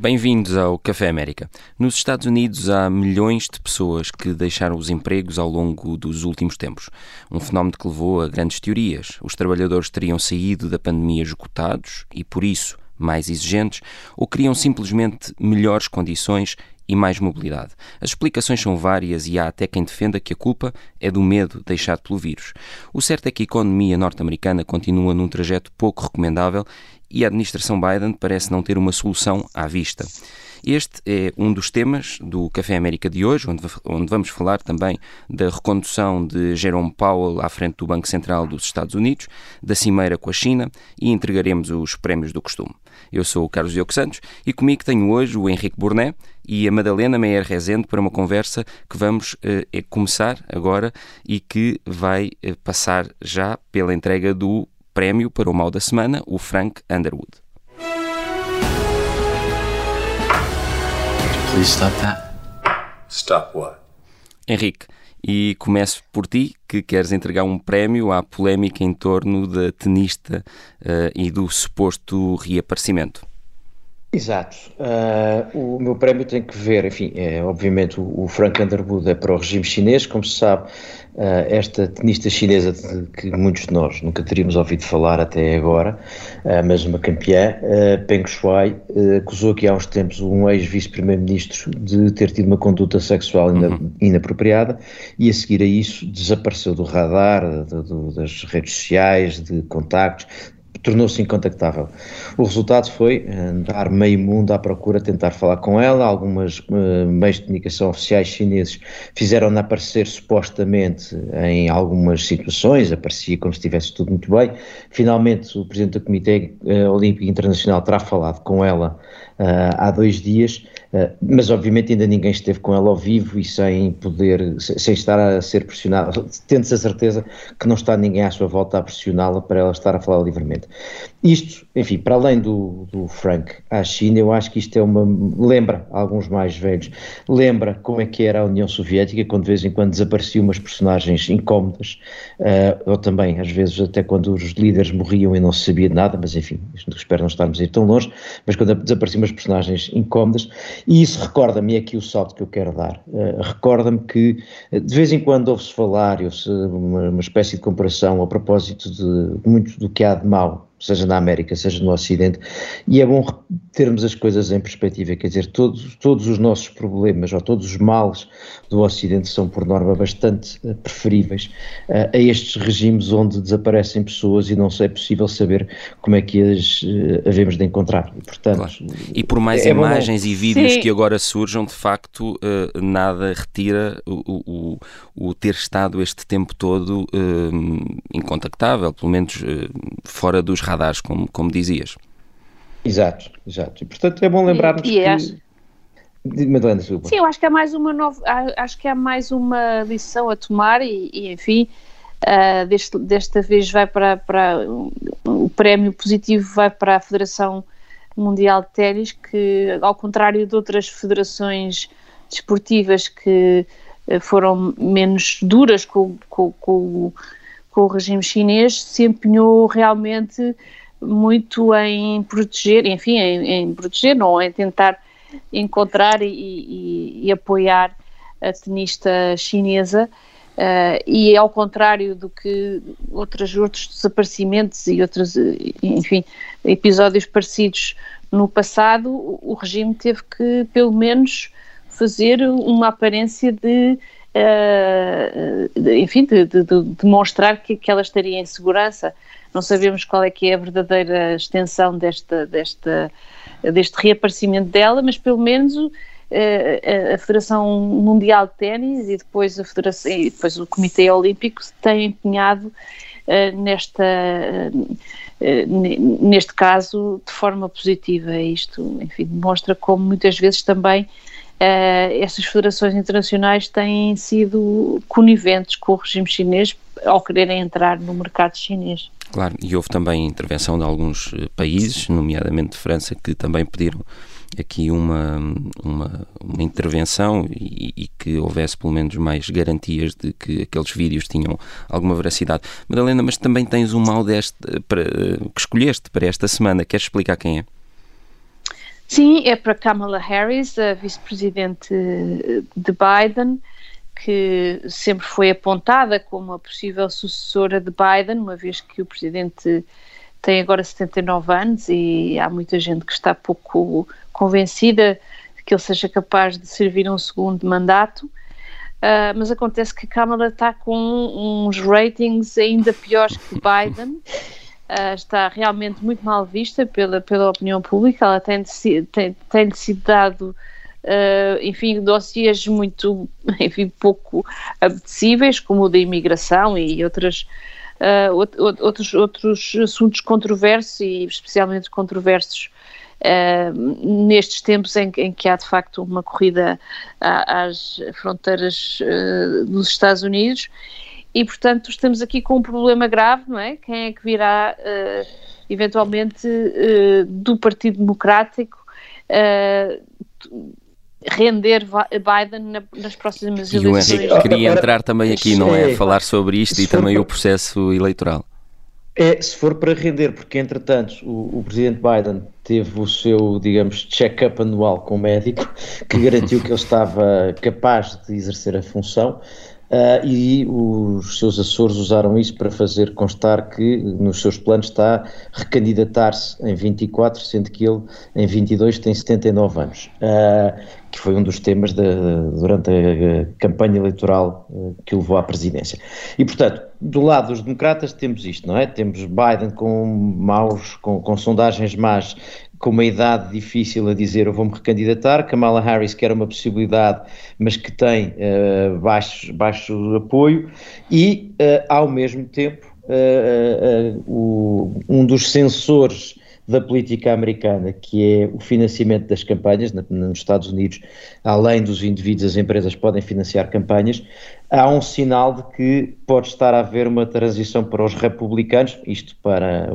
Bem-vindos ao Café América. Nos Estados Unidos há milhões de pessoas que deixaram os empregos ao longo dos últimos tempos. Um fenómeno que levou a grandes teorias. Os trabalhadores teriam saído da pandemia esgotados e, por isso, mais exigentes, ou queriam simplesmente melhores condições e mais mobilidade. As explicações são várias e há até quem defenda que a culpa é do medo deixado pelo vírus. O certo é que a economia norte-americana continua num trajeto pouco recomendável e a administração Biden parece não ter uma solução à vista. Este é um dos temas do Café América de hoje, onde, vamos falar também da recondução de Jerome Powell à frente do Banco Central dos Estados Unidos, da cimeira com a China e entregaremos os prémios do costume. Eu sou o Carlos Diogo Santos e comigo tenho hoje o Henrique Burné e a Madalena Meyer Rezende para uma conversa que vamos eh, começar agora e que vai eh, passar já pela entrega do prémio para o mal da semana, o Frank Underwood. Please stop that. Stop what? Henrique, e começo por ti, que queres entregar um prémio à polémica em torno da tenista uh, e do suposto reaparecimento. Exato. Uh, o meu prémio tem que ver, enfim, é, obviamente o, o Frank Underwood é para o regime chinês, como se sabe, uh, esta tenista chinesa de, que muitos de nós nunca teríamos ouvido falar até agora, uh, mas uma campeã, Peng Shuai, acusou aqui há uns tempos um ex-vice-primeiro-ministro de ter tido uma conduta sexual uhum. inapropriada e a seguir a isso desapareceu do radar, das redes sociais, de contactos, tornou-se incontactável. O resultado foi andar meio mundo à procura, tentar falar com ela. Algumas uh, meios de comunicação oficiais chineses fizeram-na aparecer supostamente em algumas situações, aparecia como se estivesse tudo muito bem. Finalmente, o presidente do Comitê uh, Olímpico Internacional terá falado com ela uh, há dois dias eh, mas obviamente ainda ninguém esteve com ela ao vivo e sem poder, sem estar a ser pressionado, tendo-se a certeza que não está ninguém à sua volta a pressioná-la para ela estar a falar livremente. Isto, enfim, para além do, do Frank à China, eu acho que isto é uma. lembra alguns mais velhos, lembra como é que era a União Soviética, quando de vez em quando desapareciam umas personagens incómodas, uh, ou também, às vezes, até quando os líderes morriam e não se sabia de nada, mas enfim, espero não estarmos a ir tão longe, mas quando desapareciam umas personagens incómodas, e isso recorda-me, é aqui o salto que eu quero dar, uh, recorda-me que de vez em quando ouve-se falar, ouve-se uma, uma espécie de comparação a propósito de muito do que há de mal seja na América, seja no Ocidente, e é bom termos as coisas em perspectiva, quer dizer, todos, todos os nossos problemas ou todos os males do Ocidente são, por norma, bastante uh, preferíveis uh, a estes regimes onde desaparecem pessoas e não é possível saber como é que as uh, havemos de encontrar. E, portanto, claro. e por mais é imagens bom... e vídeos Sim. que agora surjam, de facto, nada retira o, o, o, ter estado este tempo todo incontactável, pelo menos fora dos radares, como, como dizias. Exato, exato. E portanto é bom lembrarmos e, e que... Acho... Madalena, Silva. Sim, eu acho que é mais uma nova, acho que é mais uma lição a tomar e, e enfim, uh, deste, desta vez vai para, para o prémio positivo vai para a Federação Mundial de Ténis, que ao contrário de outras federações desportivas que uh, foram menos duras com, com, com, com o regime chinês, se empenhou realmente muito em proteger, enfim, em, em proteger, não, em tentar encontrar e, e, e apoiar a tenista chinesa. Uh, e ao contrário do que outros, outros desaparecimentos e outros, enfim, episódios parecidos no passado, o regime teve que, pelo menos, fazer uma aparência de uh, enfim, de, de, de, demonstrar que, que ela estaria em segurança. Não sabemos qual é que é a verdadeira extensão desta, desta, deste reaparecimento dela, mas pelo menos uh, a Federação Mundial de Ténis e depois, a Federação, e depois o Comitê Olímpico têm empenhado uh, nesta, neste caso de forma positiva. Isto, enfim, demonstra como muitas vezes também uh, essas federações internacionais têm sido coniventes com o regime chinês ao quererem entrar no mercado chinês. Claro, e houve também intervenção de alguns eh, países, nomeadamente de França, que também pediram aqui uma, uma, uma intervenção e, e, que houvesse pelo menos mais garantias de que aqueles vídeos tinham alguma veracidade. Madalena, mas também tens um mal deste para, que escolheste para esta semana. Queres explicar quem é? Sim, é para Kamala Harris, a vice-presidente de Biden, que sempre foi apontada como a possível sucessora de Biden, uma vez que o presidente tem agora 79 anos e há muita gente que está pouco convencida que ele seja capaz de servir um segundo mandato. Uh, mas acontece que Kamala está com uns ratings ainda piores que Biden uh, está realmente muito mal vista pela, pela opinião pública, ela tem, tem, tem sido dado Uh, enfim, dossiês muito, enfim, pouco apetecíveis, como o da imigração e outras, uh, outros, outros assuntos controversos e especialmente controversos uh, nestes tempos em, em, que há de facto uma corrida às fronteiras dos Estados Unidos e, portanto, estamos aqui com um problema grave, não é? Quem é que virá, uh, eventualmente, uh, do Partido Democrático uh, render Biden na, nas próximas eleições? E o Henrique queria entrar também aqui, não é? Falar sobre isto e também o processo eleitoral. É, se for para render, porque entretanto o, o presidente Biden teve o seu, digamos, check-up anual com o médico, que garantiu que ele estava capaz de exercer a função. Uh, e os seus Açores usaram isso para fazer constar que nos seus planos está recandidatar-se em 24, sendo que ele em 22 tem 79 anos, uh, que foi um dos temas de, durante a campanha eleitoral uh, que o levou à presidência. E portanto, do lado dos democratas temos isto, não é? Temos Biden com maus, com, com sondagens más com uma idade difícil a dizer eu vou-me recandidatar, Kamala Harris que era uma possibilidade, mas que tem uh, baixo, baixo apoio, e uh, ao mesmo tempo uh, o, um dos sensores da política americana, que é o financiamento das campanhas, nos Estados Unidos, além dos indivíduos, as empresas podem financiar campanhas, há um sinal de que pode estar a haver uma transição para os republicanos, isto para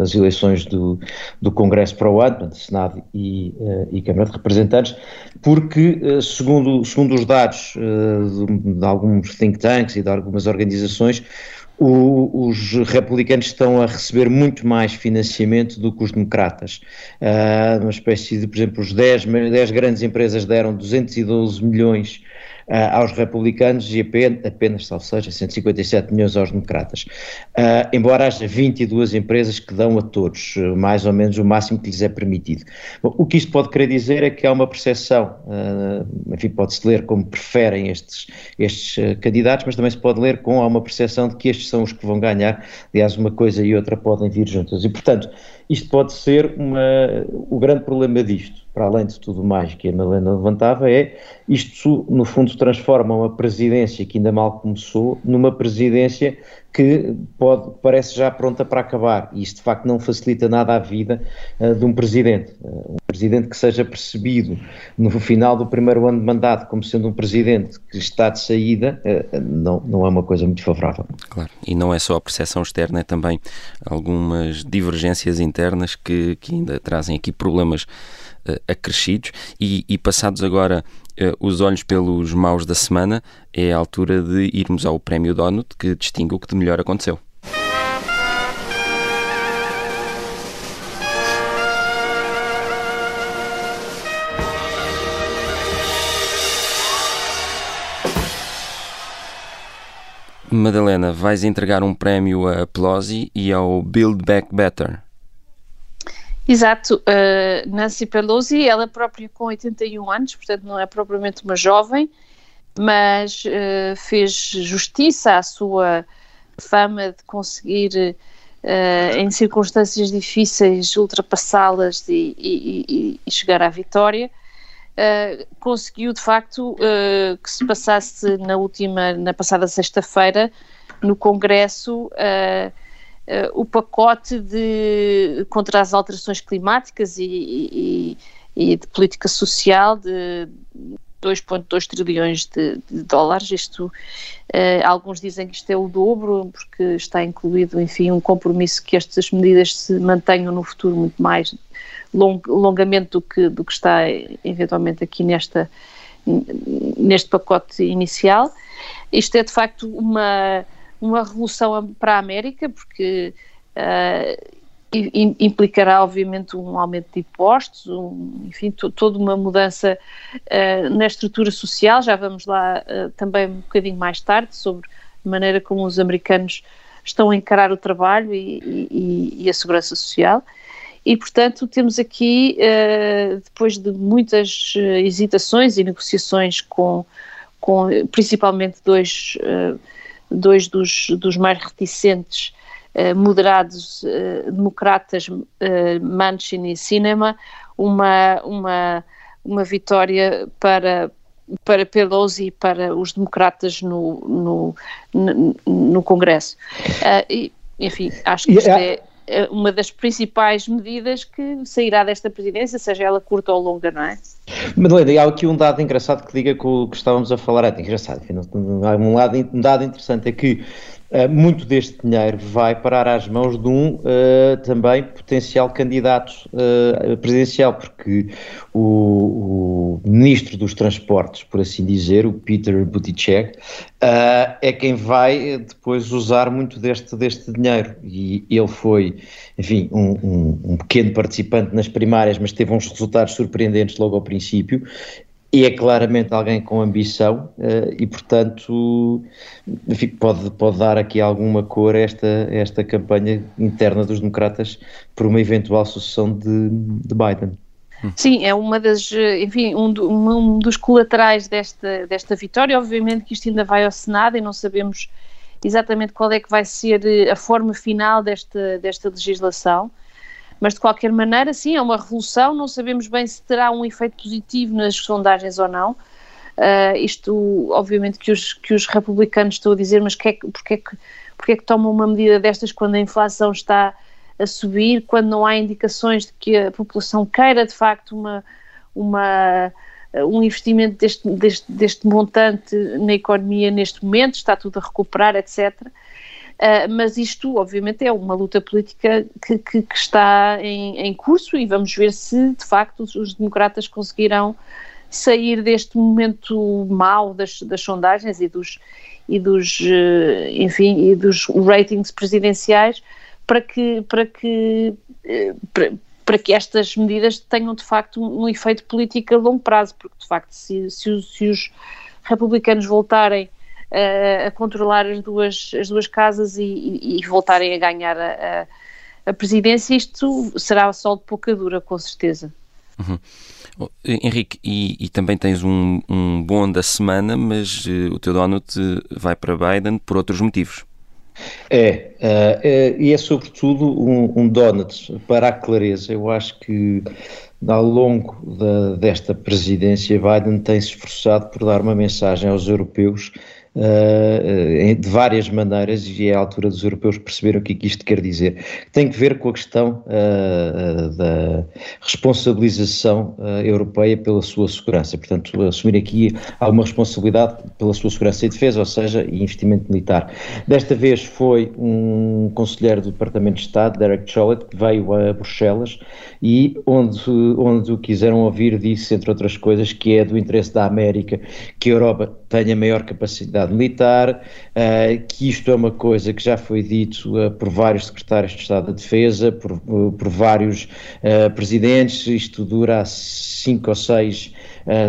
as eleições do, do Congresso para o ano, do Senado e, uh, e, Câmara de Representantes, porque, uh, segundo, segundo os dados uh, de, de alguns think tanks e de algumas organizações, o, os republicanos estão a receber muito mais financiamento do que os democratas. Uh, uma espécie de, por exemplo, os 10, 10 grandes empresas deram 212 milhões aos republicanos e apenas, ou seja, 157 milhões aos democratas. Uh, embora haja 22 empresas que dão a todos, uh, mais ou menos o máximo que lhes é permitido. Bom, o que isto pode querer dizer é que há uma percepção, enfim, pode-se ler como preferem estes, estes candidatos, mas também se pode ler com há uma percepção de que estes são os que vão ganhar, aliás, uma coisa e outra podem vir juntas. E, portanto, isto pode ser uma, o grande problema disto, para além de tudo mais que a Malena levantava, é isto, no fundo, transforma uma presidência que ainda mal começou numa presidência que pode, parece já pronta para acabar. E isto, de facto, não facilita nada a vida uh, de um presidente. Uh, um presidente que seja percebido no final do primeiro ano de mandato como sendo um presidente que está de saída, uh, não, não é uma coisa muito favorável. Claro, e não é só a percepção externa, é também algumas divergências internas que, que ainda trazem aqui problemas acrescidos e, e passados agora uh, os olhos pelos maus da semana, é a altura de irmos ao Prémio Donut, que distingue o que de melhor aconteceu. Madalena, vais entregar um prémio a Pelosi e ao Build Back Better. Exato, uh, Nancy Pelosi, ela própria com 81 anos, portanto não é propriamente uma jovem, mas uh, fez justiça à sua fama de conseguir, uh, em circunstâncias difíceis, ultrapassá-las e, e, e, chegar à vitória. conseguiu de facto que se passasse na última, na passada sexta-feira, no Congresso, uh, o pacote de, contra as alterações climáticas e, e, e de política social de 2,2 trilhões de, de, dólares. Isto, uh, alguns dizem que isto é o dobro, porque está incluído, enfim, um compromisso que estas medidas se mantenham no futuro muito mais long, longamente do que, do que está eventualmente aqui nesta, neste pacote inicial. Isto é de facto uma uma revolução para a América, porque uh, implicará obviamente um aumento de impostos, um, enfim, toda uma mudança uh, na estrutura social, já vamos lá uh, também um bocadinho mais tarde sobre a maneira como os americanos estão a encarar o trabalho e, e, e a segurança social. E, portanto, temos aqui, depois de muitas hesitações e negociações com, com principalmente dois, dois dos, dos mais reticentes eh, moderados eh, democratas eh, Manchin e Cinema uma, uma, uma vitória para, para Pelosi e para os democratas no, no, no, Congresso. e, enfim, acho que isto é uma das principais medidas que sairá desta presidência, seja ela curta ou longa, não é? Madeleine, há aqui um dado engraçado que liga com o que estávamos a falar, é engraçado, um, lado, um dado interessante é que muito deste dinheiro vai parar às mãos de um uh, também potencial candidato uh, presidencial, porque o, o, ministro dos Transportes, por assim dizer, o Peter Buttigieg, é quem vai depois usar muito deste, deste dinheiro. E ele foi, enfim, um, um, um pequeno participante nas primárias, mas teve uns resultados surpreendentes logo ao princípio e é claramente alguém com ambição uh, e, portanto, enfim, pode, pode dar aqui alguma cor a esta, esta campanha interna dos democratas por uma eventual sucessão de, de Biden. Sim, é uma das, enfim, um, do, um, dos colaterais desta, desta vitória. Obviamente que isto ainda vai ao Senado e não sabemos exatamente qual é que vai ser eh, a forma final desta, desta legislação. Mas de qualquer maneira, sim, é uma revolução. Não sabemos bem se terá um efeito positivo nas sondagens ou não. Uh, isto, obviamente, que os, que os republicanos estão a dizer, mas que é, porque, é que, porque é que tomam uma medida destas quando a inflação está a subir, quando não há indicações de que a população queira de facto uma, uma, um investimento deste, deste, deste montante na economia neste momento, está tudo a recuperar, etc. Uh, mas isto, obviamente, é uma luta política que, que, que está em, em, curso e vamos ver se, de facto, os, os democratas conseguirão sair deste momento mau das, das sondagens e dos, e dos, uh, enfim, e dos ratings presidenciais para que, para que, uh, para, para, que estas medidas tenham, de facto, um, efeito político a longo prazo, porque, de facto, se, se, se os republicanos voltarem a, controlar as duas, as duas casas e, e, e voltarem a ganhar a, a, a, presidência, isto será só de pouca dura, com certeza. Uhum. Oh, Henrique, e, e, também tens um, um bom da semana, mas uh, o teu donut vai para Biden por outros motivos. É, uh, é e é sobretudo um, um donut para a clareza. Eu acho que ao longo da, desta presidência, Biden tem se esforçado por dar uma mensagem aos europeus uh, de várias maneiras e é a altura dos europeus perceberem o que, é que isto quer dizer. Tem que ver com a questão uh, da responsabilização europeia pela sua segurança, portanto, assumir aqui alguma responsabilidade pela sua segurança e defesa, ou seja, investimento militar. Desta vez foi um conselheiro do Departamento de Estado, Derek Chollet, que veio a Bruxelas e onde, onde o quiseram ouvir disse, entre outras coisas, que é do interesse da América que a Europa tenha maior capacidade militar, uh, que isto é uma coisa que já foi dito uh, por vários secretários de Estado da Defesa, por, uh, por vários presidentes, isto dura há cinco ou seis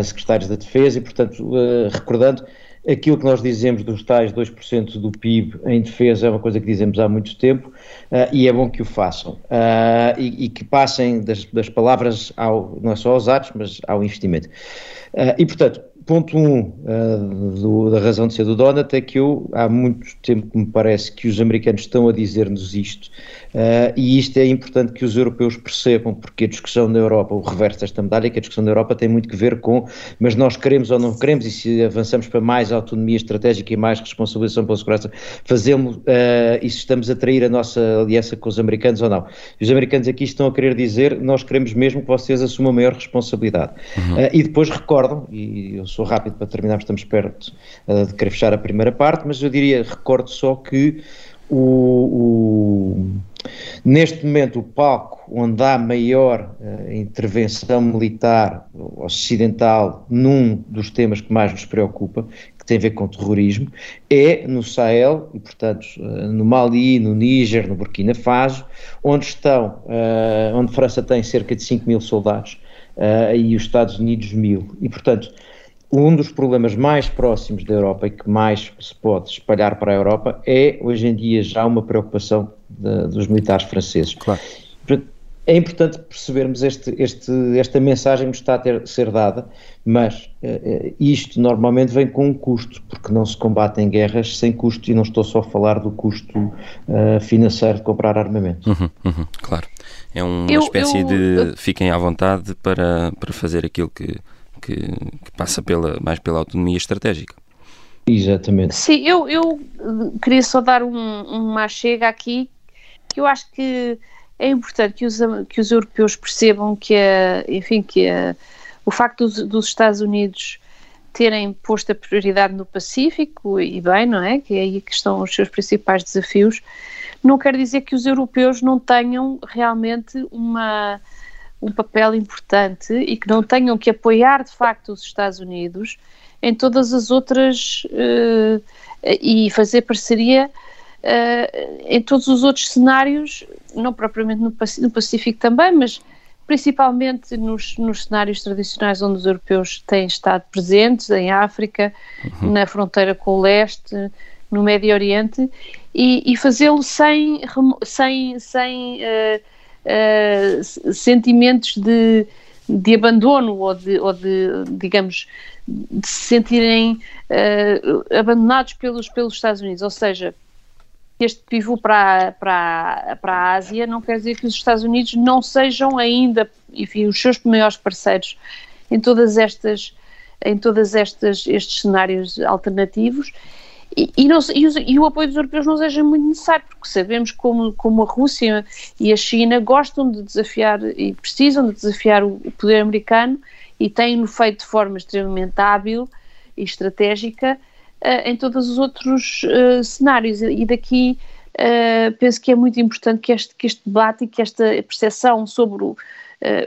secretários da Defesa e, portanto, recordando, aquilo que nós dizemos dos tais 2% do PIB em defesa é uma coisa que dizemos há muito tempo uh, e é bom que o façam uh, e, e, que passem das, das, palavras ao, não é só aos atos, mas ao investimento. Uh, e, portanto, ponto um uh, da razão de ser do Donat é que eu, há muito tempo que me parece que os americanos estão a dizer-nos isto uh, e isto é importante que os europeus percebam porque a discussão na Europa, o reverso desta medalha, é que a discussão na Europa tem muito que ver com mas nós queremos ou não queremos e se avançamos para mais autonomia estratégica e mais responsabilização pela segurança, fazemos uh, e se estamos a trair a nossa aliança com os americanos ou não. E os americanos aqui estão a querer dizer nós queremos mesmo que vocês assumam maior responsabilidade. Uhum. e depois recordam, e eu sou rápido para terminarmos, estamos perto uh, de querer fechar a primeira parte, mas eu diria, recordo só que o, o, neste momento o palco onde há maior uh, intervenção militar ocidental num dos temas que mais nos preocupa, que tem a ver com terrorismo, é no Sahel, e portanto no Mali, no Níger, no Burkina Faso, onde estão, uh, onde França tem cerca de 5 mil soldados uh, e os Estados Unidos mil. E portanto, um dos problemas mais próximos da Europa e que mais se pode espalhar para a Europa é, hoje em dia, já uma preocupação de, dos militares franceses. Claro. É importante percebermos este, este, esta mensagem que está a ter, ser dada, mas uh, isto normalmente vem com um custo, porque não se combatem guerras sem custo, e não estou só a falar do custo uh, financeiro de comprar armamento. Uhum, uhum, claro. É uma eu, espécie eu, de fiquem à vontade para, para fazer aquilo que, que, que, passa pela, mais pela autonomia estratégica. Exatamente. Sim, eu, eu queria só dar um, uma chega aqui, que eu acho que é importante que os, que os europeus percebam que, a, enfim, que a, o facto dos, dos, Estados Unidos terem posto a prioridade no Pacífico, e bem, não é? Que é aí que estão os seus principais desafios, não quer dizer que os europeus não tenham realmente uma, um papel importante e que não tenham que apoiar de facto os Estados Unidos em todas as outras uh, e fazer parceria uh, em todos os outros cenários, não propriamente no, no Pacífico também, mas principalmente nos, nos, cenários tradicionais onde os europeus têm estado presentes, em África, uhum. na fronteira com o leste, no Médio Oriente, e, e fazê-lo sem, sem, sem uh, uh, sentimentos de, de abandono ou de, ou de, digamos, de se sentirem uh, abandonados pelos, pelos Estados Unidos, ou seja, este pivô para, para, para a Ásia não quer dizer que os Estados Unidos não sejam ainda, enfim, os seus maiores parceiros em todas estas em todas estas estes cenários alternativos e, e, não, e, os, e, o apoio dos europeus não seja muito necessário, porque sabemos como, como a Rússia e a China gostam de desafiar e precisam de desafiar o, o poder americano e têm-no feito de forma extremamente hábil e estratégica uh, em todos os outros uh, cenários. E daqui uh, penso que é muito importante que este, que este debate e que esta percepção sobre o,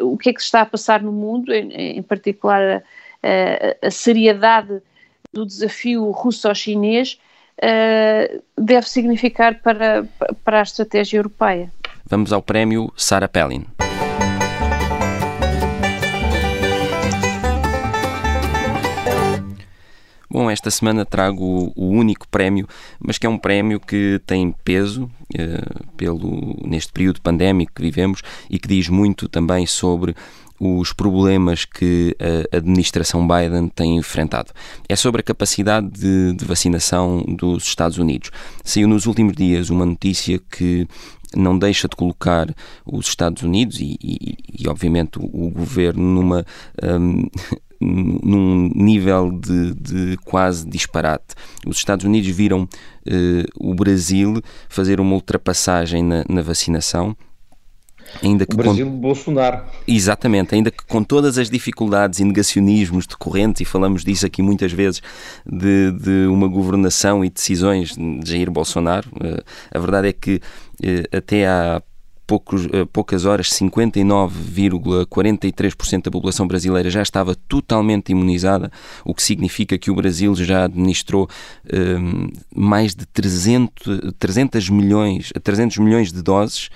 o que é que se está a passar no mundo, em, em particular a, a, seriedade do desafio russo-chinês, deve significar para, para a estratégia europeia. Vamos ao prémio Sarah Palin. Bom, esta semana trago o, único prémio, mas que é um prémio que tem peso uh, pelo, neste período pandémico que vivemos e que diz muito também sobre os problemas que a administração Biden tem enfrentado. É sobre a capacidade de, de, vacinação dos Estados Unidos. Saiu nos últimos dias uma notícia que não deixa de colocar os Estados Unidos e, e, e obviamente, o, governo numa. Um, num nível de, de, quase disparate. Os Estados Unidos viram uh, o Brasil fazer uma ultrapassagem na, na vacinação. Ainda que o Brasil com... Bolsonaro. Exatamente, ainda que com todas as dificuldades e negacionismos decorrentes, e falamos disso aqui muitas vezes, de, de uma governação e decisões de Jair Bolsonaro, uh, a verdade é que uh, até há poucos, eh, poucas horas, 59,43% da população brasileira já estava totalmente imunizada, o que significa que o Brasil já administrou um, mais de 300, 300, milhões, 300 milhões de doses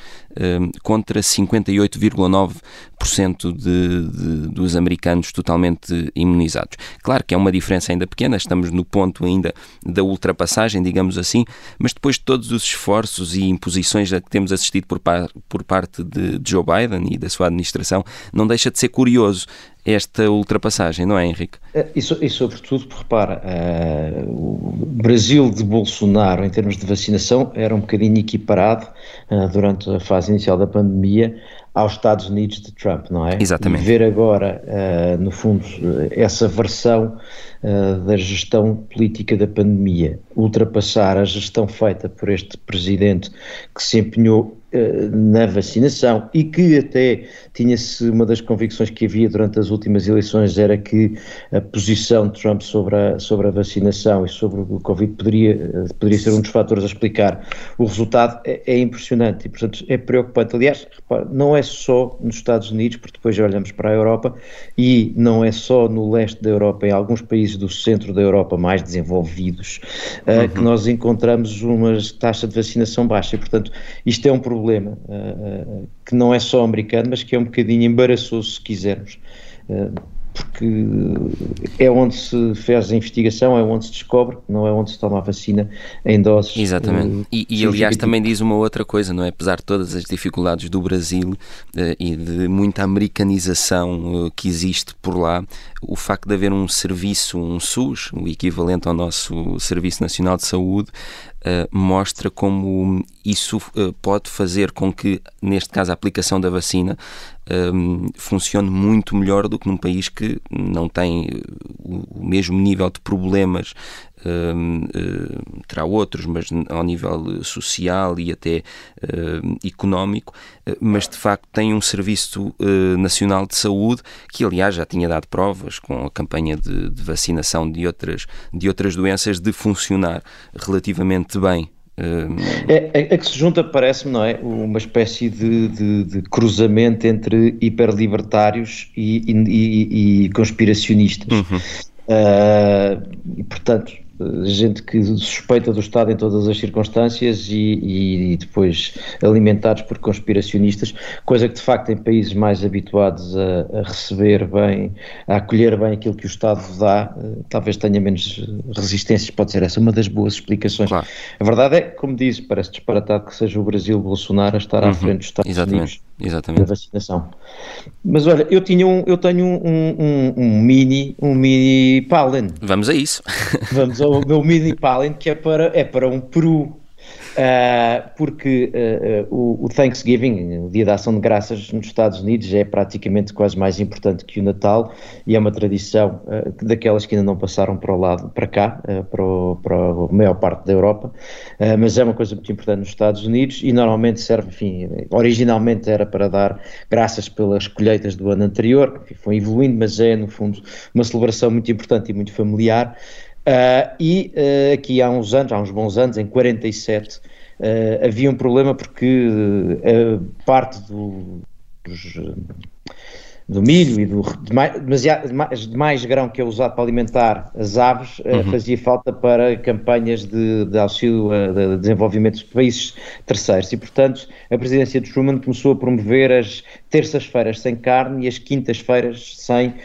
contra 58,9% de, de, dos americanos totalmente imunizados. Claro que é uma diferença ainda pequena, estamos no ponto ainda da ultrapassagem, digamos assim, mas depois de todos os esforços e imposições a que temos assistido por, par, por parte de, de Joe Biden e da sua administração, não deixa de ser curioso esta ultrapassagem, não é, Henrique? É, e, e sobretudo, repara, uh, o Brasil de Bolsonaro, em termos de vacinação, era um bocadinho equiparado uh, durante a fase inicial da pandemia aos Estados Unidos de Trump, não é? Exatamente. E ver agora, uh, no fundo, essa versão da gestão política da pandemia, ultrapassar a gestão feita por este presidente que se empenhou eh, na vacinação e que até tinha-se uma das convicções que havia durante as últimas eleições era que a posição de Trump sobre a, sobre a vacinação e sobre o Covid poderia, eh, poderia ser um dos fatores a explicar o resultado, é, é impressionante e, portanto, é preocupante. Aliás, repare, não é só nos Estados Unidos, porque depois já olhamos para a Europa e não é só no leste da Europa, em alguns países do centro da Europa mais desenvolvidos, uh, uhum. que nós encontramos uma taxa de vacinação baixa. E, portanto, isto é um problema problema uh, que não é só americano, mas que é um bocadinho embaraçoso, se quisermos. Uh, porque é onde se faz a investigação, é onde se descobre, não é onde se toma a vacina em doses. Exatamente. E, e aliás também diz uma outra coisa, não é? Apesar de todas as dificuldades do Brasil e de muita americanização que existe por lá, o facto de haver um serviço, um SUS, o equivalente ao nosso Serviço Nacional de Saúde, mostra como isso uh, pode fazer com que, neste caso, a aplicação da vacina um, funcione muito melhor do que num país que não tem o, o mesmo nível de problemas terá outros, mas ao nível social e até uh, económico, mas de facto tem um Serviço Nacional de Saúde que, aliás, já tinha dado provas com a campanha de, de vacinação de outras, de outras doenças de funcionar relativamente bem. É, é, é, que se junta, parece-me, não é? Uma espécie de, de, de cruzamento entre hiperlibertários e, e, e, e conspiracionistas. Uhum. Uh, e, portanto, gente que suspeita do Estado em todas as circunstâncias e, e, depois alimentados por conspiracionistas, coisa que de facto em países mais habituados a, a, receber bem, a acolher bem aquilo que o Estado dá, eh, talvez tenha menos resistências, pode ser essa uma das boas explicações. Claro. A verdade é, como diz, parece disparatado que seja o Brasil Bolsonaro a estar uhum. à frente dos Estados Exatamente. Unidos Exatamente. da vacinação. Mas olha, eu tinha um, eu tenho um, um, um mini, um mini Palin. Vamos a isso. Vamos ao meu mini Palin que é para, é para um Peru. Uh, porque uh, o, Thanksgiving, o Dia da Ação de Graças nos Estados Unidos, é praticamente quase mais importante que o Natal e é uma tradição daquelas que ainda não passaram para o lado, para cá, para, o, para a maior parte da Europa, mas é uma coisa muito importante nos Estados Unidos e normalmente serve, enfim, originalmente era para dar graças pelas colheitas do ano anterior, que foi evoluindo, mas é no fundo uma celebração muito importante e muito familiar. Uh, e uh, aqui há uns anos, há uns bons anos, em 47, uh, ah, havia um problema porque parte do, dos, do milho e do de mais, de mais, grão que é usado para alimentar as aves uhum. fazia falta para campanhas de, de auxílio de desenvolvimento de países terceiros e portanto a presidência de Truman começou a promover as terças-feiras sem carne e as quintas-feiras sem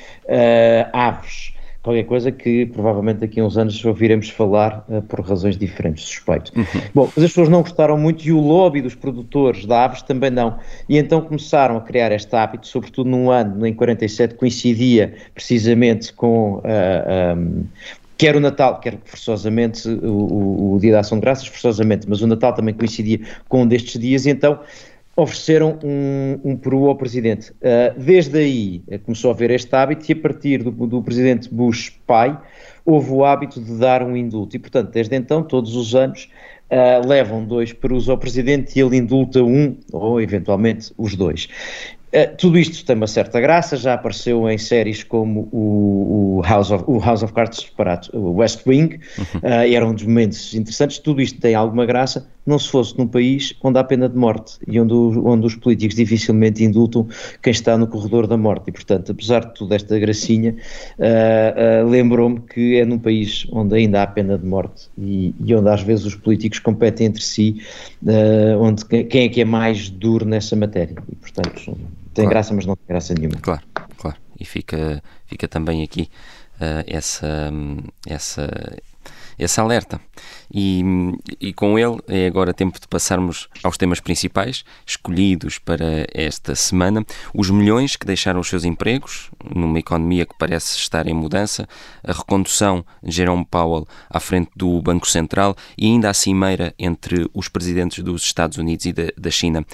aves qualquer coisa que provavelmente daqui a uns anos ouviremos falar uh, por razões diferentes, suspeito. Uhum. Bom, mas as pessoas não gostaram muito e o lobby dos produtores de aves também não. E então começaram a criar este hábito, sobretudo num ano, em 47, coincidia precisamente com uh, eh, um, quer o Natal, quer forçosamente o, o, o, Dia da Ação de Graças, forçosamente, mas o Natal também coincidia com um destes dias, e então ofereceram um, um peru ao presidente. Uh, desde aí uh, começou a haver este hábito e a partir do, do, presidente Bush pai houve o hábito de dar um indulto e portanto desde então todos os anos uh, levam dois perus ao presidente e ele indulta um ou eventualmente os dois. Uh, tudo isto tem uma certa graça, já apareceu em séries como o, o, House, of, o House of Cards separado, o West Wing, uhum. uh, e eram um dos momentos interessantes. Tudo isto tem alguma graça, não se fosse num país onde há pena de morte e onde, onde os políticos dificilmente indultam quem está no corredor da morte. E, portanto, apesar de toda esta gracinha, uh, lembrou-me que é num país onde ainda há pena de morte e, e onde às vezes os políticos competem entre si, onde quem é que é mais duro nessa matéria. E, portanto, tem claro. graça, mas não tem graça nenhuma. Claro, claro. E fica, fica também aqui uh, essa, essa, esse alerta. E, e com ele é agora tempo de passarmos aos temas principais escolhidos para esta semana. Os milhões que deixaram os seus empregos numa economia que parece estar em mudança, a recondução de Jerome Powell à frente do Banco Central e ainda a cimeira entre os presidentes dos Estados Unidos e da, da China.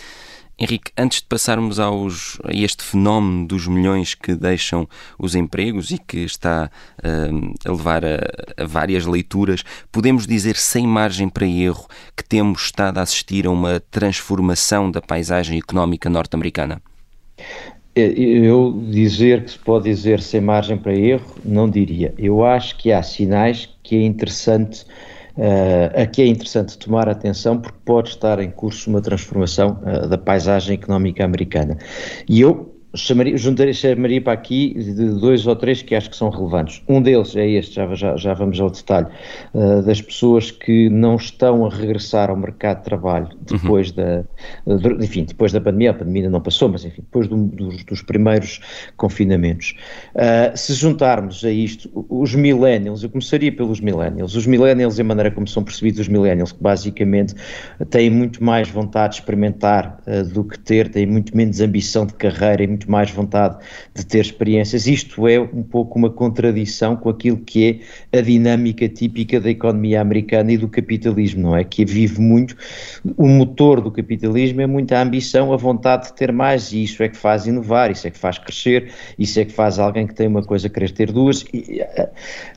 Henrique, antes de passarmos aos, a este fenómeno dos milhões que deixam os empregos e que está uh, a levar a, a, várias leituras, podemos dizer sem margem para erro que temos estado a assistir a uma transformação da paisagem económica norte-americana? É, eu dizer que se pode dizer sem margem para erro, não diria. Eu acho que há sinais que é interessante Uh, aqui é interessante tomar atenção porque pode estar em curso uma transformação uh, da paisagem económica americana. E eu chamaria, juntaria, chamaria para aqui de dois ou três que acho que são relevantes. Um deles é este, já, já, já vamos ao detalhe, uh, das pessoas que não estão a regressar ao mercado de trabalho depois uhum. da, uh, enfim, depois da pandemia, a pandemia não passou, mas enfim, depois do, dos, dos, primeiros confinamentos. Uh, se juntarmos a isto os millennials, eu começaria pelos millennials, os millennials e a maneira como são percebidos os millennials, que basicamente têm muito mais vontade de experimentar do que ter, têm muito menos ambição de carreira e muito muito mais vontade de ter experiências. Isto é um pouco uma contradição com aquilo que é a dinâmica típica da economia americana e do capitalismo, não é? Que vive muito, o motor do capitalismo é muita ambição, a vontade de ter mais, e isso é que faz inovar, isso é que faz crescer, isso é que faz alguém que tem uma coisa querer ter duas.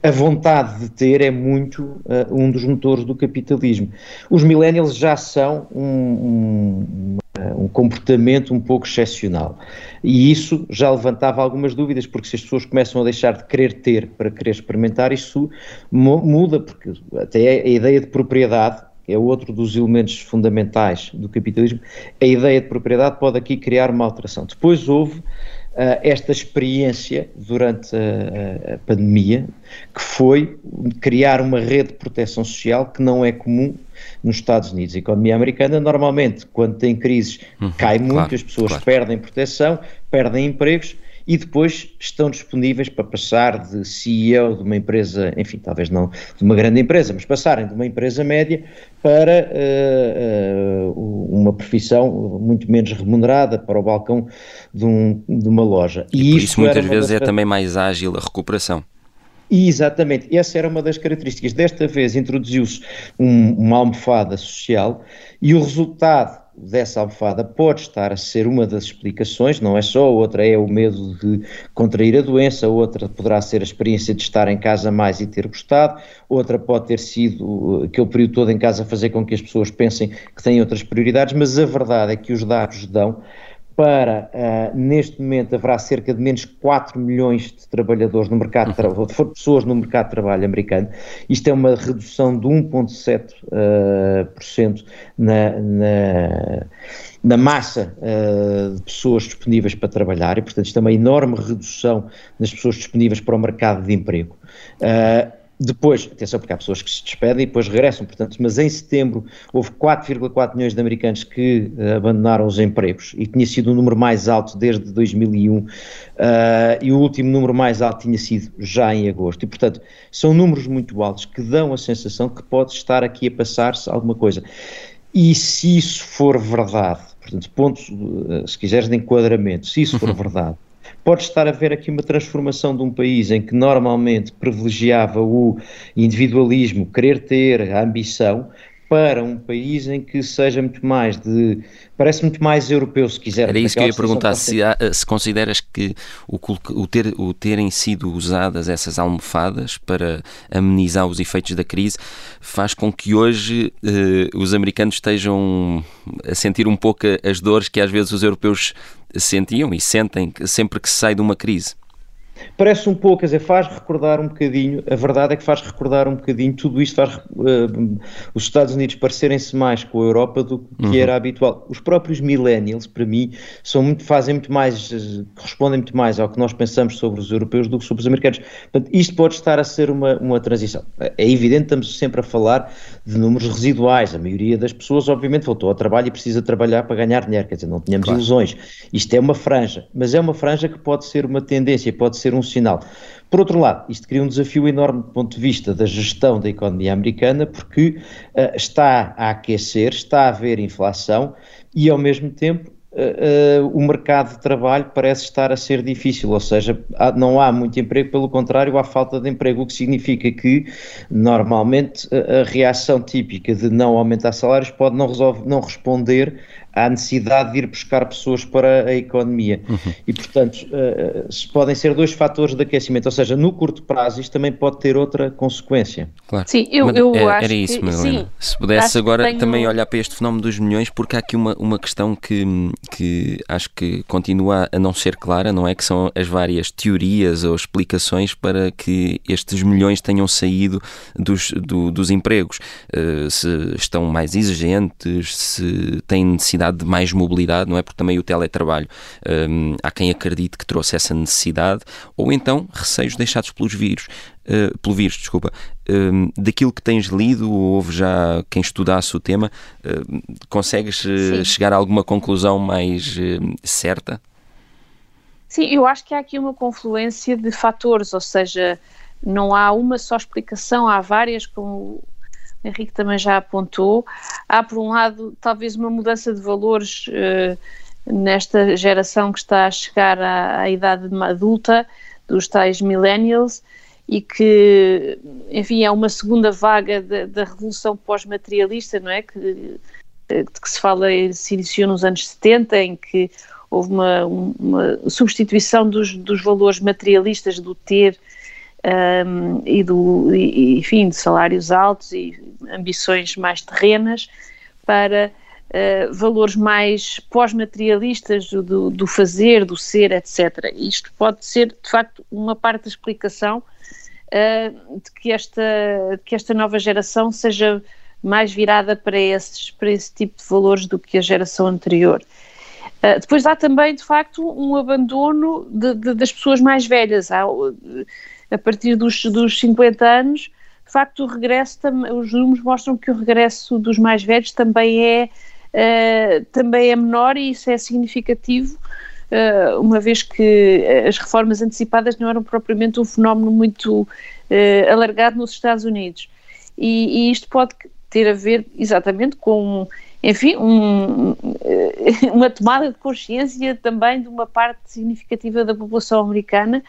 A, vontade de ter é muito uh, um dos motores do capitalismo. Os millennials já são um, um um comportamento um pouco excepcional. E isso já levantava algumas dúvidas, porque se as pessoas começam a deixar de querer ter para querer experimentar, isso muda, porque até a ideia de propriedade é outro dos elementos fundamentais do capitalismo. A ideia de propriedade pode aqui criar uma alteração. Depois houve esta experiência durante a, a, pandemia, que foi criar uma rede de proteção social que não é comum nos Estados Unidos. A economia americana, normalmente, quando tem crises, uhum, cai muito, claro, as pessoas claro. perdem proteção, perdem empregos e depois estão disponíveis para passar de CEO de uma empresa, enfim, talvez não de uma grande empresa, mas passarem de uma empresa média para uh, uh, uma profissão muito menos remunerada, para o balcão de, um, de uma loja. E, e por isso muitas vezes é também mais ágil a recuperação. Exatamente, essa era uma das características. Desta vez introduziu-se um, uma almofada social e o resultado dessa almofada pode estar a ser uma das explicações, não é só, outra é o medo de contrair a doença, outra poderá ser a experiência de estar em casa mais e ter gostado, outra pode ter sido uh, aquele período todo em casa fazer com que as pessoas pensem que têm outras prioridades, mas a verdade é que os dados dão para, uh, neste momento, haverá cerca de menos 4 milhões de trabalhadores no mercado de trabalho, de pessoas no mercado de trabalho americano. Isto é uma redução de 1,7% uh, na, na, na, massa uh, de pessoas disponíveis para trabalhar e, portanto, isto é uma enorme redução das pessoas disponíveis para o mercado de emprego. Uh, depois, atenção, porque há pessoas que se despedem e depois regressam, portanto, mas em setembro houve 4,4 milhões de americanos que uh, abandonaram os empregos e tinha sido o número mais alto desde 2001 uh, eh, e o último número mais alto tinha sido já em agosto. E, portanto, são números muito altos que dão a sensação que pode estar aqui a passar-se alguma coisa. E se isso for verdade, portanto, pontos, uh, se quiseres, de enquadramento, se isso for verdade, pode estar a haver aqui uma transformação de um país em que normalmente privilegiava o individualismo, querer ter a ambição, para um país em que seja muito mais de. parece muito mais europeu, se quiser. Era isso que eu ia perguntar, se, há, se consideras que o, o, ter, o terem sido usadas essas almofadas para amenizar os efeitos da crise faz com que hoje eh, os americanos estejam a sentir um pouco as dores que às vezes os europeus sentiam e sentem sempre que se sai de uma crise. Parece um pouco, quer dizer, faz recordar um bocadinho, a verdade é que faz recordar um bocadinho, tudo isto faz uh, os Estados Unidos parecerem-se mais com a Europa do que uhum. era habitual. Os próprios millennials, para mim, são muito, fazem muito mais, correspondem muito mais ao que nós pensamos sobre os europeus do que sobre os americanos. Portanto, isto pode estar a ser uma, uma transição. É evidente, estamos sempre a falar de números residuais. A maioria das pessoas, obviamente, voltou ao trabalho e precisa trabalhar para ganhar dinheiro, quer dizer, não tínhamos claro. ilusões. Isto é uma franja, mas é uma franja que pode ser uma tendência, pode ser um sinal. Por outro lado, isto cria um desafio enorme do ponto de vista da gestão da economia americana, porque uh, está a aquecer, está a haver inflação e, ao mesmo tempo, Uh, o mercado de trabalho parece estar a ser difícil, ou seja, há, não há muito emprego, pelo contrário, há falta de emprego, o que significa que, normalmente, a, a reação típica de não aumentar salários pode não, resolve, não responder há necessidade de ir buscar pessoas para a economia. Uhum. E, portanto, uh, podem ser dois fatores de aquecimento, ou seja, no curto prazo isto também pode ter outra consequência. Claro. Sim, eu, eu é, acho Era isso, que, sim, Se pudesse agora tenho... também olhar para este fenómeno dos milhões, porque há aqui uma, uma questão que, que acho que continua a não ser clara, não é? Que são as várias teorias ou explicações para que estes milhões tenham saído dos, do, dos empregos. Uh, se estão mais exigentes, se têm necessidade de mais mobilidade, não é? Porque também o teletrabalho um, há quem acredite que trouxe essa necessidade, ou então receios deixados pelos vírus. Uh, pelo vírus, desculpa, uh, daquilo que tens lido, houve já quem estudasse o tema, uh, consegues chegar a alguma conclusão mais certa? Sim, eu acho que há aqui uma confluência de fatores, ou seja, não há uma só explicação, há várias, como Henrique também já apontou. Há, por um lado, talvez uma mudança de valores uh, nesta geração que está a chegar à, à idade adulta, dos tais millennials, e que, enfim, é uma segunda vaga da, revolução pós-materialista, não é? Que, eh, que se fala, se iniciou nos anos 70, em que houve uma, uma substituição dos, dos valores materialistas do ter um, e, do, e, enfim, de salários altos e ambições mais terrenas para uh, valores mais pós-materialistas do, do, fazer, do ser, etc. Isto pode ser, de facto, uma parte da explicação uh, de, que esta, de que esta nova geração seja mais virada para, esses, para esse tipo de valores do que a geração anterior. Uh, depois há também, de facto, um abandono de, de, das pessoas mais velhas. Há, a partir dos, dos 50 anos, de facto, o regresso, os números mostram que o regresso dos mais velhos também é, uh, também é menor e isso é significativo, uh, uma vez que as reformas antecipadas não eram propriamente um fenómeno muito uh, alargado nos Estados Unidos. E, e, isto pode ter a ver exatamente com, enfim, um, uma tomada de consciência também de uma parte significativa da população americana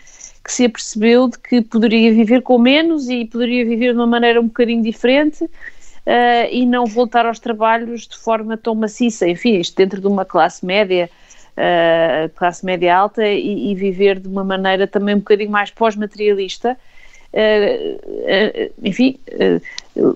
que se apercebeu de que poderia viver com menos e poderia viver de uma maneira um bocadinho diferente uh, e não voltar aos trabalhos de forma tão maciça, enfim, isto dentro de uma classe média, uh, classe média alta e, e, viver de uma maneira também um bocadinho mais pós-materialista, uh, enfim,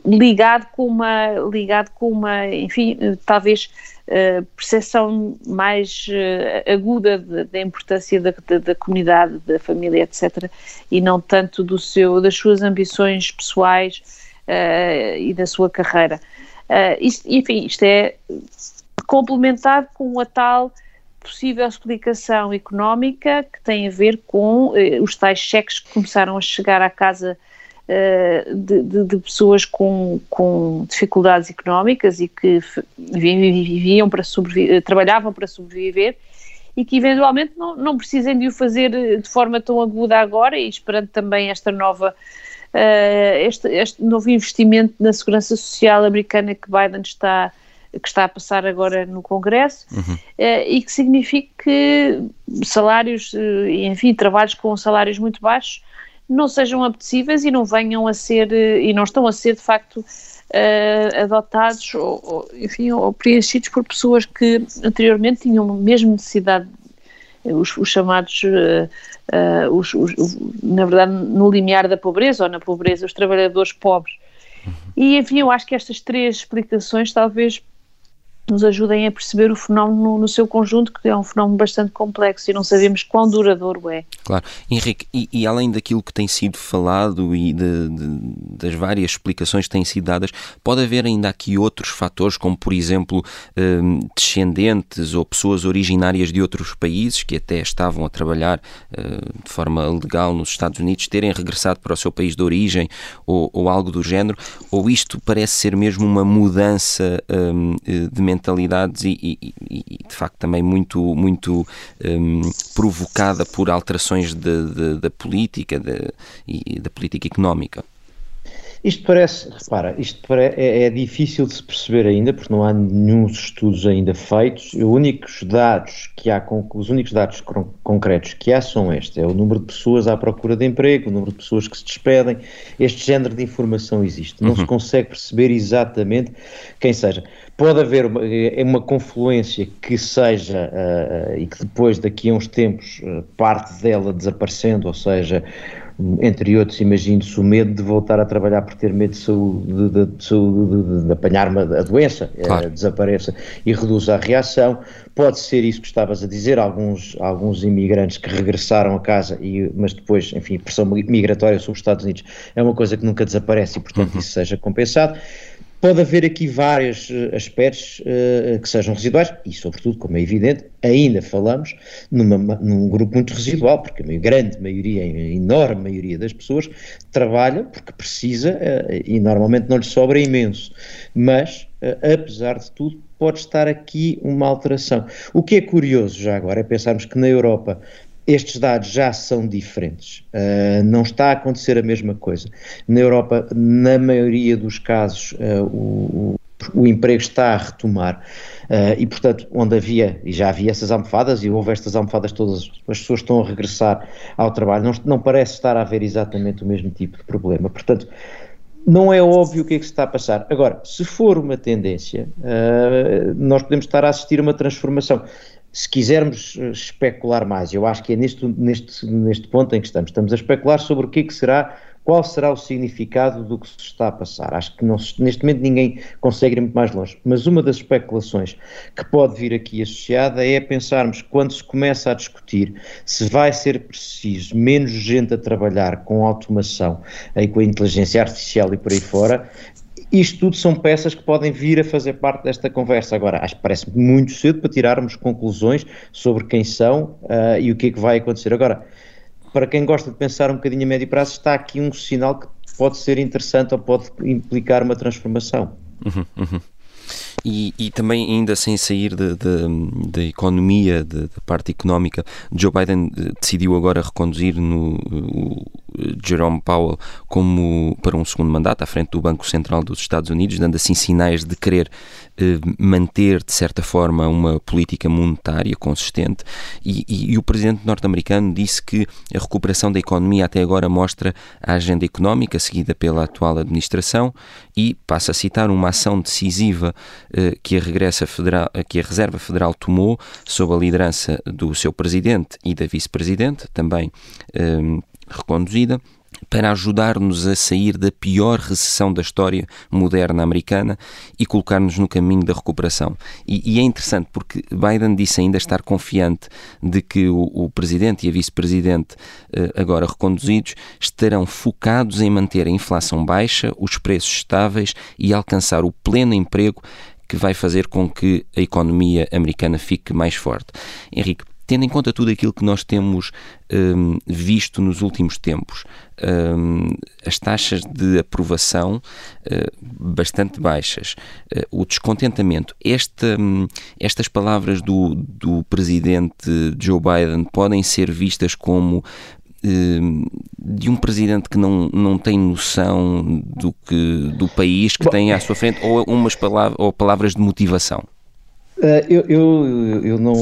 ligado com uma, ligado com uma, enfim, talvez uh, percepção mais uh, aguda da importância da, da, da, comunidade, da família, etc., e não tanto do seu, das suas ambições pessoais uh, e da sua carreira. Isto, enfim, isto é complementado com a tal possível explicação económica que tem a ver com os tais cheques que começaram a chegar à casa eh, de, de, de, pessoas com, com dificuldades económicas e que viviam para sobreviver, trabalhavam para sobreviver e que eventualmente não, não precisem de o fazer eh, de forma tão aguda agora e esperando também esta nova este, este novo investimento na segurança social americana que Biden está que está a passar agora no Congresso uhum. uh, e que significa que salários, enfim, trabalhos com salários muito baixos não sejam apetecíveis e não venham a ser, eh, e não estão a ser de facto uh, adotados ou, ou, enfim, ou preenchidos por pessoas que anteriormente tinham mesmo necessidade, os, os chamados, uh, uh, os, os, na verdade, no limiar da pobreza ou na pobreza, os trabalhadores pobres. Uhum. E enfim, eu acho que estas três explicações talvez nos ajudem a perceber o fenómeno no seu conjunto, que é um fenómeno bastante complexo e não sabemos quão duradouro é. Claro. Henrique, e, e além daquilo que tem sido falado e de, de, das várias explicações que têm sido dadas, pode haver ainda aqui outros fatores, como por exemplo um, descendentes ou pessoas originárias de outros países que até estavam a trabalhar uh, de forma legal nos Estados Unidos, terem regressado para o seu país de origem ou, ou algo do género, ou isto parece ser mesmo uma mudança um, de mentalidades e, e, e, de facto também muito, muito um, provocada por alterações da política de, e da política económica. Isto parece, repara, isto é, é, difícil de se perceber ainda, porque não há nenhum estudos ainda feitos. Os únicos dados que há, os únicos dados concretos que há são estes: é o número de pessoas à procura de emprego, o número de pessoas que se despedem. Este género de informação existe. Não uhum. se consegue perceber exatamente quem seja. Pode haver uma, é uma confluência que seja uh, e que depois, daqui a uns tempos, uh, parte dela desaparecendo, ou seja, entre outros, imagine-se o medo de voltar a trabalhar por ter medo de, saúde, de, de, de, de apanhar uma, a doença, eh, claro. desapareça e reduza a reação. Pode ser isso que estavas a dizer, alguns, alguns imigrantes que regressaram a casa, e, mas depois, enfim, pressão migratória sobre os Estados Unidos é uma coisa que nunca desaparece e, portanto, uhum. isso seja compensado. Pode haver aqui vários uh, aspectos uh, que sejam residuais e, sobretudo, como é evidente, ainda falamos numa, num grupo muito residual, porque a grande maioria, a enorme maioria das pessoas trabalha porque precisa uh, e normalmente não lhe sobra imenso. Mas, apesar de tudo, pode estar aqui uma alteração. O que é curioso já agora é pensarmos que na Europa estes dados já são diferentes. Uh, não está a acontecer a mesma coisa. Na Europa, na maioria dos casos, uh, o, o, emprego está a retomar. Uh, e, portanto, onde havia, e já havia essas almofadas, e houve estas almofadas todas, as pessoas estão a regressar ao trabalho, não, não parece estar a haver exatamente o mesmo tipo de problema. Portanto, não é óbvio o que é que se está a passar. Agora, se for uma tendência, nós podemos estar a assistir a uma transformação se quisermos eh, especular mais, eu acho que é neste, neste, neste ponto em que estamos, estamos a especular sobre o que, é que será, qual será o significado do que se está a passar. Acho que não, neste momento ninguém consegue ir muito mais longe, mas uma das especulações que pode vir aqui associada é pensarmos quando se começa a discutir se vai ser preciso menos gente a trabalhar com automação e com a inteligência artificial e por aí fora, isto tudo são peças que podem vir a fazer parte desta conversa. Agora, acho que parece muito cedo para tirarmos conclusões sobre quem são uh, e o que é que vai acontecer. Agora, para quem gosta de pensar um bocadinho a médio prazo, está aqui um sinal que pode ser interessante ou pode implicar uma transformação. Uhum, uhum. E, e, também, ainda sem sair da economia, da parte económica, Joe Biden eh, decidiu agora reconduzir no, o, Jerome Powell como para um segundo mandato à frente do Banco Central dos Estados Unidos, dando assim sinais de querer manter, de certa forma, uma política monetária consistente. E, e, e o presidente norte-americano disse que a recuperação da economia até agora mostra a agenda económica seguida pela atual administração e passa a citar uma ação decisiva eh, que, a regressa federal, que a Reserva Federal tomou sob a liderança do seu presidente e da vice-presidente, também. Eh, reconduzida para ajudar-nos a sair da pior recessão da história moderna americana e colocar-nos no caminho da recuperação. E, e, é interessante porque Biden disse ainda estar confiante de que o, o presidente e a vice-presidente, eh, agora reconduzidos, estarão focados em manter a inflação baixa, os preços estáveis e alcançar o pleno emprego que vai fazer com que a economia americana fique mais forte. Henrique, tendo em conta tudo aquilo que nós temos um, visto nos últimos tempos, um, as taxas de aprovação uh, bastante baixas, uh, o descontentamento, esta, um, estas palavras do, do presidente Joe Biden podem ser vistas como hum, de um presidente que não, não tem noção do, que, do país que Bom, tem à sua frente ou umas palavras, ou palavras de motivação? Uh, eu, eu, eu não,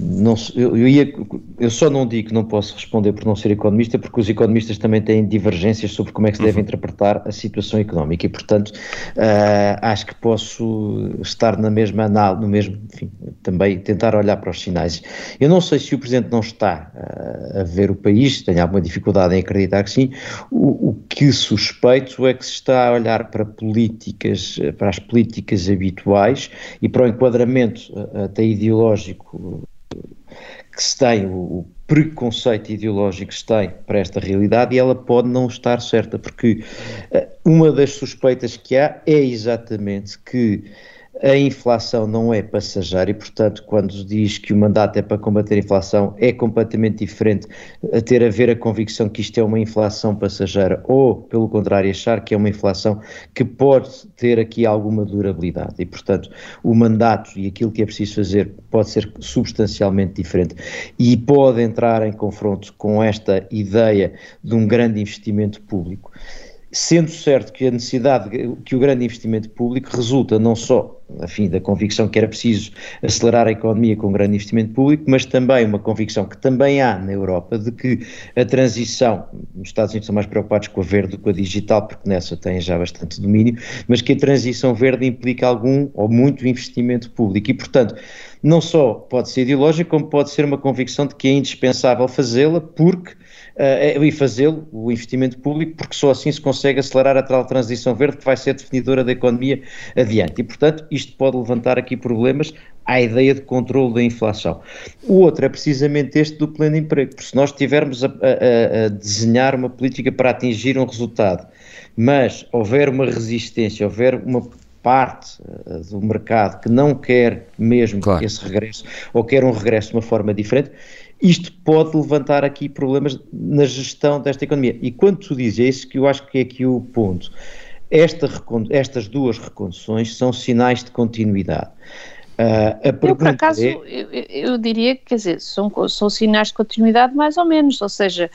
não eu, eu, ia, eu só não digo que não posso responder por não ser economista, porque os economistas também têm divergências sobre como é que se deve uhum. interpretar a situação económica e, portanto, uh, acho que posso estar na mesma análise, no mesmo, enfim, também tentar olhar para os sinais. Eu não sei se o Presidente não está uh, a ver o país, tem alguma dificuldade em acreditar que sim, o, o que suspeito é que se está a olhar para políticas, para as políticas habituais e para o enquadramento até ideológico que se tem, o preconceito ideológico que se tem para esta realidade e ela pode não estar certa, porque eh, uma das suspeitas que há é exatamente que a inflação não é passageira e, portanto, quando diz que o mandato é para combater a inflação, é completamente diferente a ter a ver a convicção que isto é uma inflação passageira ou, pelo contrário, achar que é uma inflação que pode ter aqui alguma durabilidade. E, portanto, o mandato e aquilo que é preciso fazer pode ser substancialmente diferente e pode entrar em confronto com esta ideia de um grande investimento público sendo certo que a necessidade, que o grande investimento público resulta não só, enfim, da convicção que era preciso acelerar a economia com grande investimento público, mas também uma convicção que também há na Europa de que a transição, nos Estados Unidos são mais preocupados com a verde do que com a digital, porque nessa têm já bastante domínio, mas que a transição verde implica algum ou muito investimento público. E, portanto, não só pode ser ideológico, como pode ser uma convicção de que é indispensável fazê-la, porque uh, e fazê-lo, o investimento público, porque só assim se consegue acelerar a tal transição verde que vai ser definidora da economia adiante. E, portanto, isto pode levantar aqui problemas à ideia de controle da inflação. O outro é precisamente este do pleno emprego, porque se nós estivermos a, a, a desenhar uma política para atingir um resultado, mas houver uma resistência, houver uma parte uh, do mercado que não quer mesmo claro. esse regresso, ou quer um regresso de uma forma diferente, isto pode levantar aqui problemas na gestão desta economia. E quando tu dizes, é isso que eu acho que é aqui o ponto, esta, estas duas reconduções são sinais de continuidade. Uh, eu, por acaso, é... eu, eu, diria que, quer dizer, são, são sinais de continuidade mais ou menos, ou seja,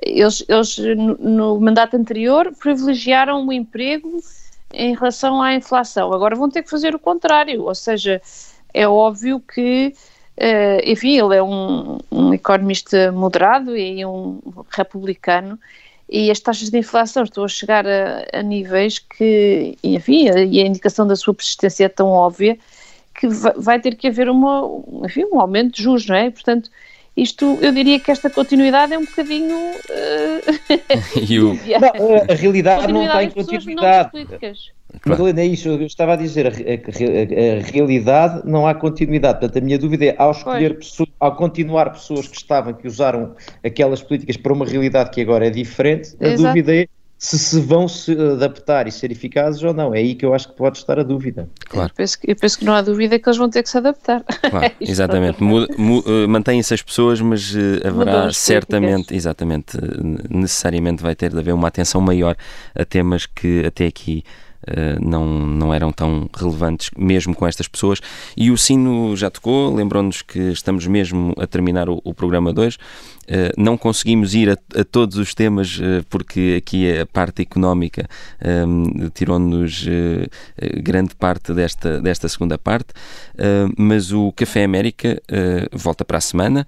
eles, eles no, no mandato anterior privilegiaram o emprego em relação à inflação, agora vão ter que fazer o contrário, ou seja, é óbvio que Uh, enfim, ele é um, um, economista moderado e um republicano, e as taxas de inflação estão a chegar a, a níveis que, enfim, e a indicação da sua persistência é tão óbvia que vai, vai ter que haver uma, enfim, um aumento de juros, não é? Portanto, isto, eu diria que esta continuidade é um bocadinho. Uh... o... não, a realidade não está em continuidade. Claro. é isso, eu estava a dizer, a, a, a, realidade não há continuidade. Portanto, a minha dúvida é, ao escolher pessoas, ao continuar pessoas que estavam, que usaram aquelas políticas para uma realidade que agora é diferente, a Exato. dúvida é se se vão se adaptar e ser eficazes ou não. É aí que eu acho que pode estar a dúvida. Claro. Eu penso, eu penso que não há dúvida que eles vão ter que se adaptar. Claro, é exatamente. Uh, Mantêm-se as pessoas, mas uh, haverá certamente, exatamente, necessariamente vai ter de haver uma atenção maior a temas que até aqui Uh, não, não eram tão relevantes mesmo com estas pessoas. E o sino já tocou, lembrou-nos que estamos mesmo a terminar o, o programa 2. Eh, não conseguimos ir a, a todos os temas uh, porque aqui a parte económica um, tirou-nos grande parte desta, desta segunda parte, mas o Café América volta para a semana.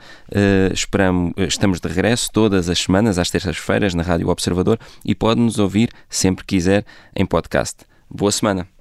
esperamos, estamos de regresso todas as semanas, às terças-feiras, na Rádio Observador e pode nos ouvir sempre quiser em podcast. Boa semana.